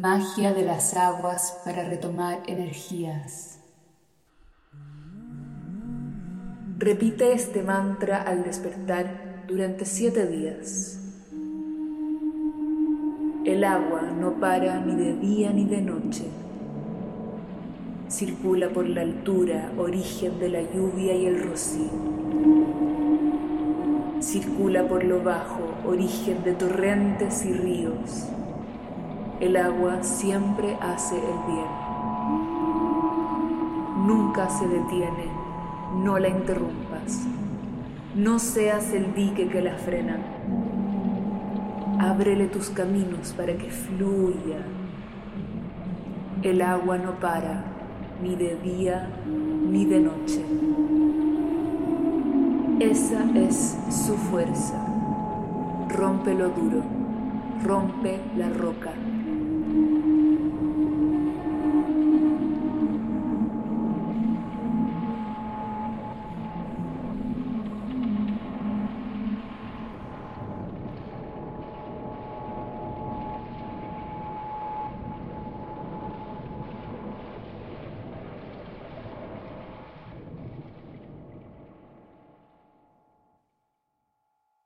Magia de las aguas para retomar energías. Repite este mantra al despertar durante siete días. El agua no para ni de día ni de noche. Circula por la altura, origen de la lluvia y el rocío. Circula por lo bajo, origen de torrentes y ríos el agua siempre hace el bien. Nunca se detiene, no la interrumpas. No seas el dique que la frena. Ábrele tus caminos para que fluya. El agua no para, ni de día ni de noche. Esa es su fuerza. Rompe lo duro, rompe la roca. thank you